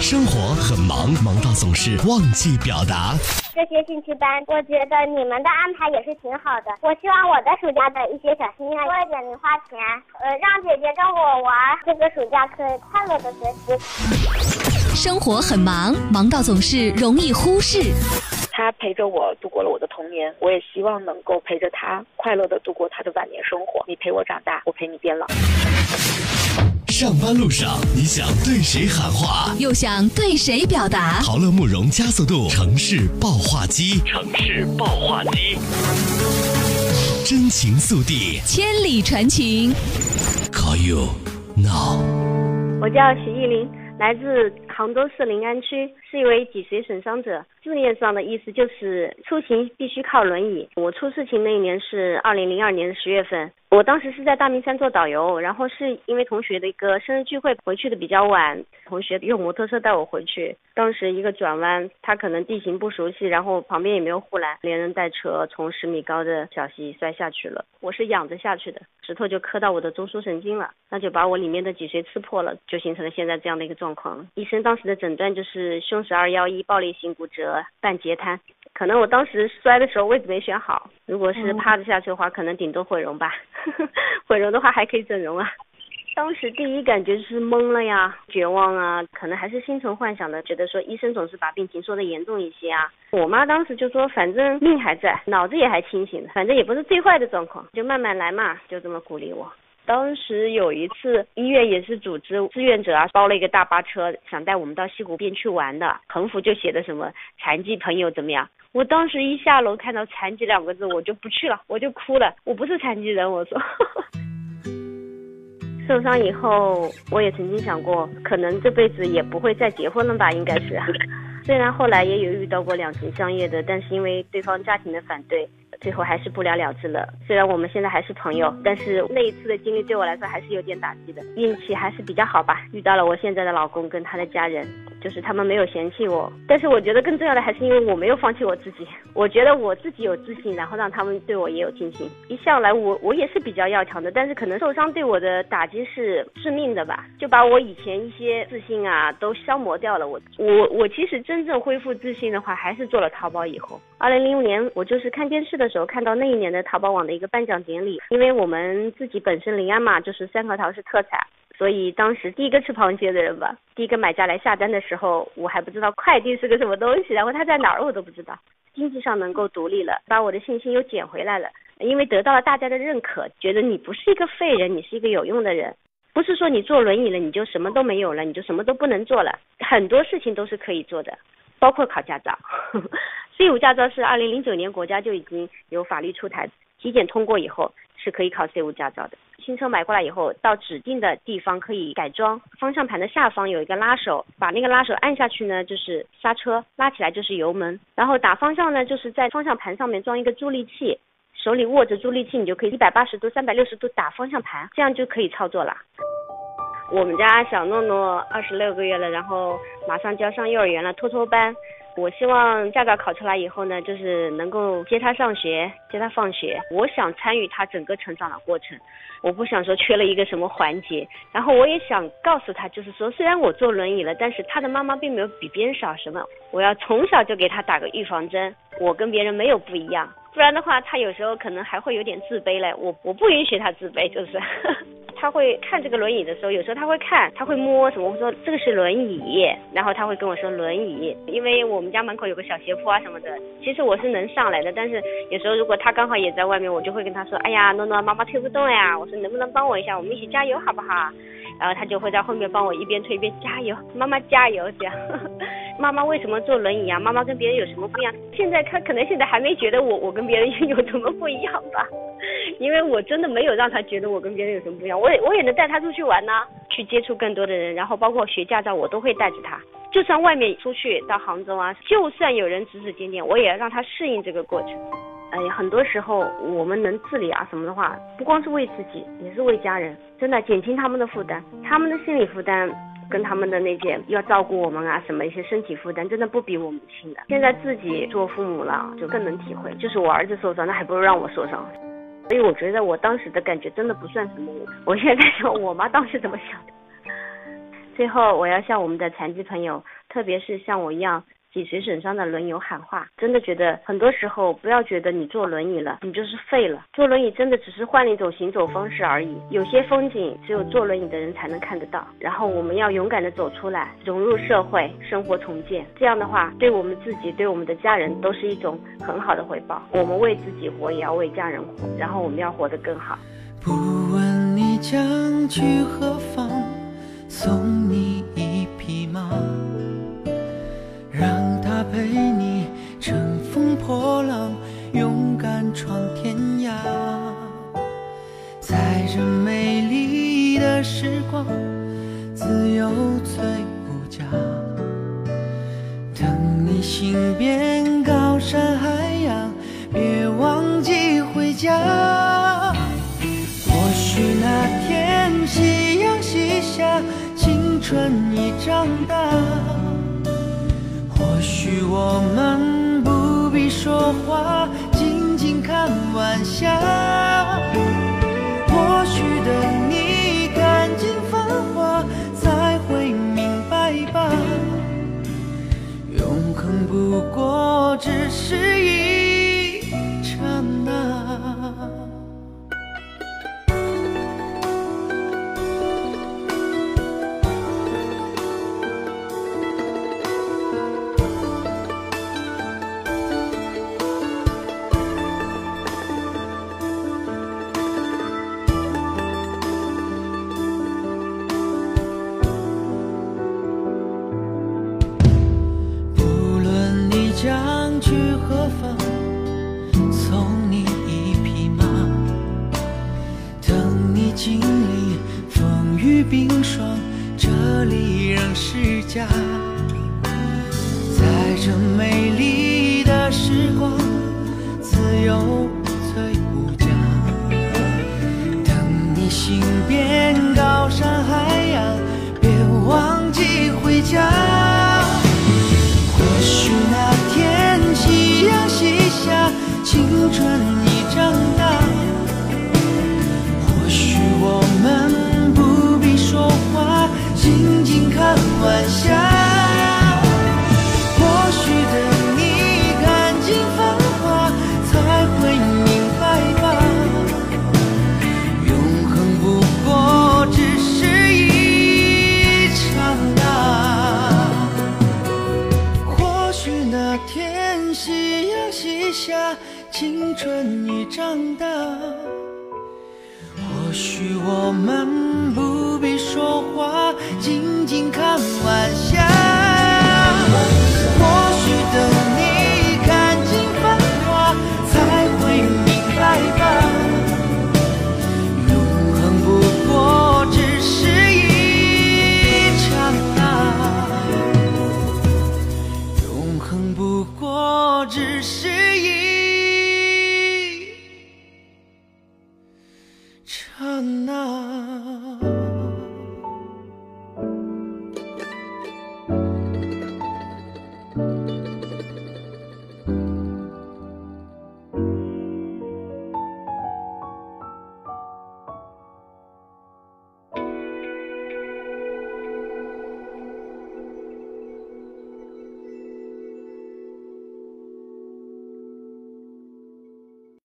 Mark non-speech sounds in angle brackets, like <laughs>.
生活很忙，忙到总是忘记表达。这些兴趣班，我觉得你们的安排也是挺好的。我希望我的暑假的一些小心愿多一点零花钱，呃，让姐姐跟我玩，这个暑假可以快乐的学习。生活很忙，忙到总是容易忽视。他陪着我度过了我的童年，我也希望能够陪着他快乐的度过他的晚年生活。你陪我长大，我陪你变老。上班路上，你想对谁喊话，又想对谁表达？陶乐慕容加速度城市爆话机，城市爆话机，真情速递，千里传情。Call you now。我叫徐艺林，来自杭州市临安区，是一位脊髓损伤者。字面上的意思就是出行必须靠轮椅。我出事情那一年是二零零二年的十月份。我当时是在大明山做导游，然后是因为同学的一个生日聚会回去的比较晚，同学用摩托车带我回去。当时一个转弯，他可能地形不熟悉，然后旁边也没有护栏，连人带车从十米高的小溪摔下去了。我是仰着下去的，石头就磕到我的中枢神经了，那就把我里面的脊髓刺破了，就形成了现在这样的一个状况。医生当时的诊断就是胸十二幺一爆裂性骨折半截瘫。可能我当时摔的时候位置没选好，如果是趴着下去的话，可能顶多毁容吧。<laughs> 毁容的话还可以整容啊。当时第一感觉就是懵了呀，绝望啊，可能还是心存幻想的，觉得说医生总是把病情说的严重一些啊。我妈当时就说，反正命还在，脑子也还清醒的，反正也不是最坏的状况，就慢慢来嘛，就这么鼓励我。当时有一次，医院也是组织志愿者啊，包了一个大巴车，想带我们到西湖边去玩的，横幅就写的什么残疾朋友怎么样？我当时一下楼看到残疾两个字，我就不去了，<laughs> 我就哭了。我不是残疾人，我说。<laughs> 受伤以后，我也曾经想过，可能这辈子也不会再结婚了吧，应该是。虽然后来也有遇到过两情相悦的，但是因为对方家庭的反对。最后还是不了了之了。虽然我们现在还是朋友，但是那一次的经历对我来说还是有点打击的。运气还是比较好吧，遇到了我现在的老公跟他的家人，就是他们没有嫌弃我。但是我觉得更重要的还是因为我没有放弃我自己。我觉得我自己有自信，然后让他们对我也有信心。一向来我我也是比较要强的，但是可能受伤对我的打击是致命的吧，就把我以前一些自信啊都消磨掉了。我我我其实真正恢复自信的话，还是做了淘宝以后。二零零五年我就是看电视的。时候看到那一年的淘宝网的一个颁奖典礼，因为我们自己本身临安嘛，就是三核桃是特产，所以当时第一个吃螃蟹的人吧，第一个买家来下单的时候，我还不知道快递是个什么东西，然后他在哪儿我都不知道，经济上能够独立了，把我的信心又捡回来了，因为得到了大家的认可，觉得你不是一个废人，你是一个有用的人，不是说你坐轮椅了你就什么都没有了，你就什么都不能做了，很多事情都是可以做的。包括考驾照，<laughs> C 五驾照是二零零九年国家就已经有法律出台，体检通过以后是可以考 C 五驾照的。新车买过来以后，到指定的地方可以改装，方向盘的下方有一个拉手，把那个拉手按下去呢，就是刹车，拉起来就是油门。然后打方向呢，就是在方向盘上面装一个助力器，手里握着助力器，你就可以一百八十度、三百六十度打方向盘，这样就可以操作了。我们家小诺诺二十六个月了，然后马上就要上幼儿园了，托托班。我希望驾照考出来以后呢，就是能够接他上学，接他放学。我想参与他整个成长的过程，我不想说缺了一个什么环节。然后我也想告诉他，就是说虽然我坐轮椅了，但是他的妈妈并没有比别人少什么。我要从小就给他打个预防针，我跟别人没有不一样。不然的话，他有时候可能还会有点自卑嘞。我我不允许他自卑，就是 <laughs> 他会看这个轮椅的时候，有时候他会看，他会摸什么。我说这个是轮椅，然后他会跟我说轮椅，因为我们家门口有个小斜坡啊什么的。其实我是能上来的，但是有时候如果他刚好也在外面，我就会跟他说，哎呀，诺诺，妈妈推不动呀。我说能不能帮我一下，我们一起加油好不好？然后他就会在后面帮我一边推一边加油，妈妈加油这样。<laughs> 妈妈为什么坐轮椅啊？妈妈跟别人有什么不一样？现在他可能现在还没觉得我我跟别人有什么不一样吧，<laughs> 因为我真的没有让他觉得我跟别人有什么不一样。我也我也能带他出去玩呢，去接触更多的人，然后包括学驾照，我都会带着他。就算外面出去到杭州啊，就算有人指指点点，我也要让他适应这个过程。哎呀，很多时候我们能自理啊什么的话，不光是为自己，也是为家人，真的减轻他们的负担，他们的心理负担。跟他们的那些要照顾我们啊，什么一些身体负担，真的不比我们轻的。现在自己做父母了，就更能体会。就是我儿子受伤，那还不如让我受伤。所以我觉得我当时的感觉真的不算什么。我现在想，我妈当时怎么想的？<laughs> 最后，我要向我们的残疾朋友特别是像我一样。脊髓损伤的轮友喊话，真的觉得很多时候不要觉得你坐轮椅了，你就是废了。坐轮椅真的只是换了一种行走方式而已。有些风景只有坐轮椅的人才能看得到。然后我们要勇敢的走出来，融入社会，生活重建。这样的话，对我们自己，对我们的家人都是一种很好的回报。我们为自己活，也要为家人活。然后我们要活得更好。不问你将去何方，送你一陪你乘风破浪，勇敢闯天涯。在这美丽的时光，自由最无价。等你行遍高山海洋，别忘记回家。或许那天夕阳西下，青春已长大。许我们不必说话，静静看晚霞。或许等你看尽繁华，才会明白吧。永恒不过只是一这里仍是家在这美丽青春已长大或许我们不必说话静静看晚霞。或许等你看尽繁华才会明白吧。永恒不过只是一刹那永恒不过只是一